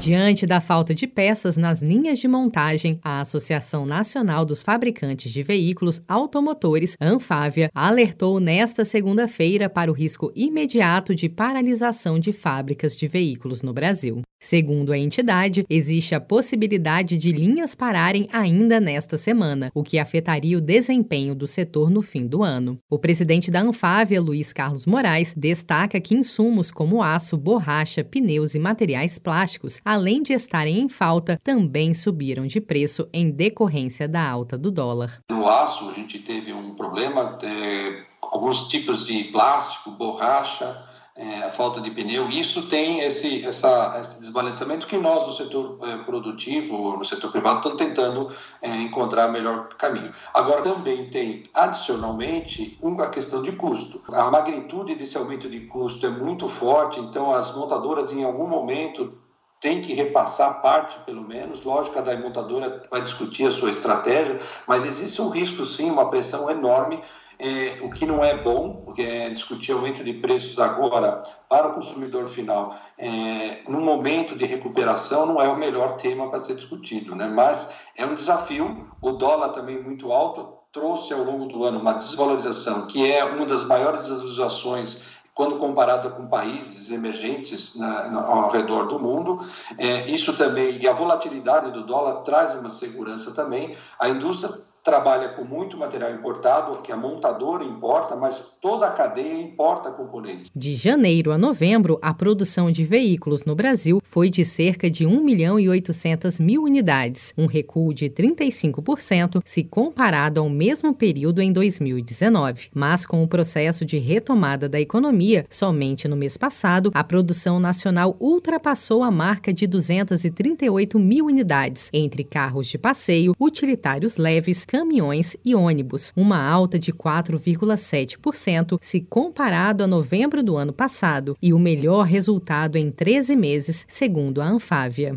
Diante da falta de peças nas linhas de montagem, a Associação Nacional dos Fabricantes de Veículos Automotores, Anfávia, alertou nesta segunda-feira para o risco imediato de paralisação de fábricas de veículos no Brasil. Segundo a entidade, existe a possibilidade de linhas pararem ainda nesta semana, o que afetaria o desempenho do setor no fim do ano. O presidente da Anfávia, Luiz Carlos Moraes, destaca que insumos como aço, borracha, pneus e materiais plásticos além de estarem em falta, também subiram de preço em decorrência da alta do dólar. No aço, a gente teve um problema, é, alguns tipos de plástico, borracha, é, a falta de pneu. Isso tem esse, essa, esse desbalanceamento que nós, no setor é, produtivo, no setor privado, estamos tentando é, encontrar melhor caminho. Agora, também tem, adicionalmente, uma questão de custo. A magnitude desse aumento de custo é muito forte, então as montadoras, em algum momento, tem que repassar parte, pelo menos. Lógico, cada montadora vai discutir a sua estratégia, mas existe um risco, sim, uma pressão enorme, é, o que não é bom, porque é discutir aumento de preços agora para o consumidor final, é, num momento de recuperação, não é o melhor tema para ser discutido, né? mas é um desafio. O dólar também muito alto trouxe ao longo do ano uma desvalorização, que é uma das maiores desvalorizações quando comparada com países emergentes na, na, ao redor do mundo. É, isso também, e a volatilidade do dólar traz uma segurança também. A indústria trabalha com muito material importado, que a montadora importa, mas toda a cadeia importa componentes. De janeiro a novembro, a produção de veículos no Brasil foi de cerca de 1 milhão e 800 mil unidades, um recuo de 35% se comparado ao mesmo período em 2019. Mas com o processo de retomada da economia, somente no mês passado, a produção nacional ultrapassou a marca de 238 mil unidades, entre carros de passeio, utilitários leves, caminhões e ônibus, uma alta de 4,7% se comparado a novembro do ano passado e o melhor resultado em 13 meses, segundo a Anfávia.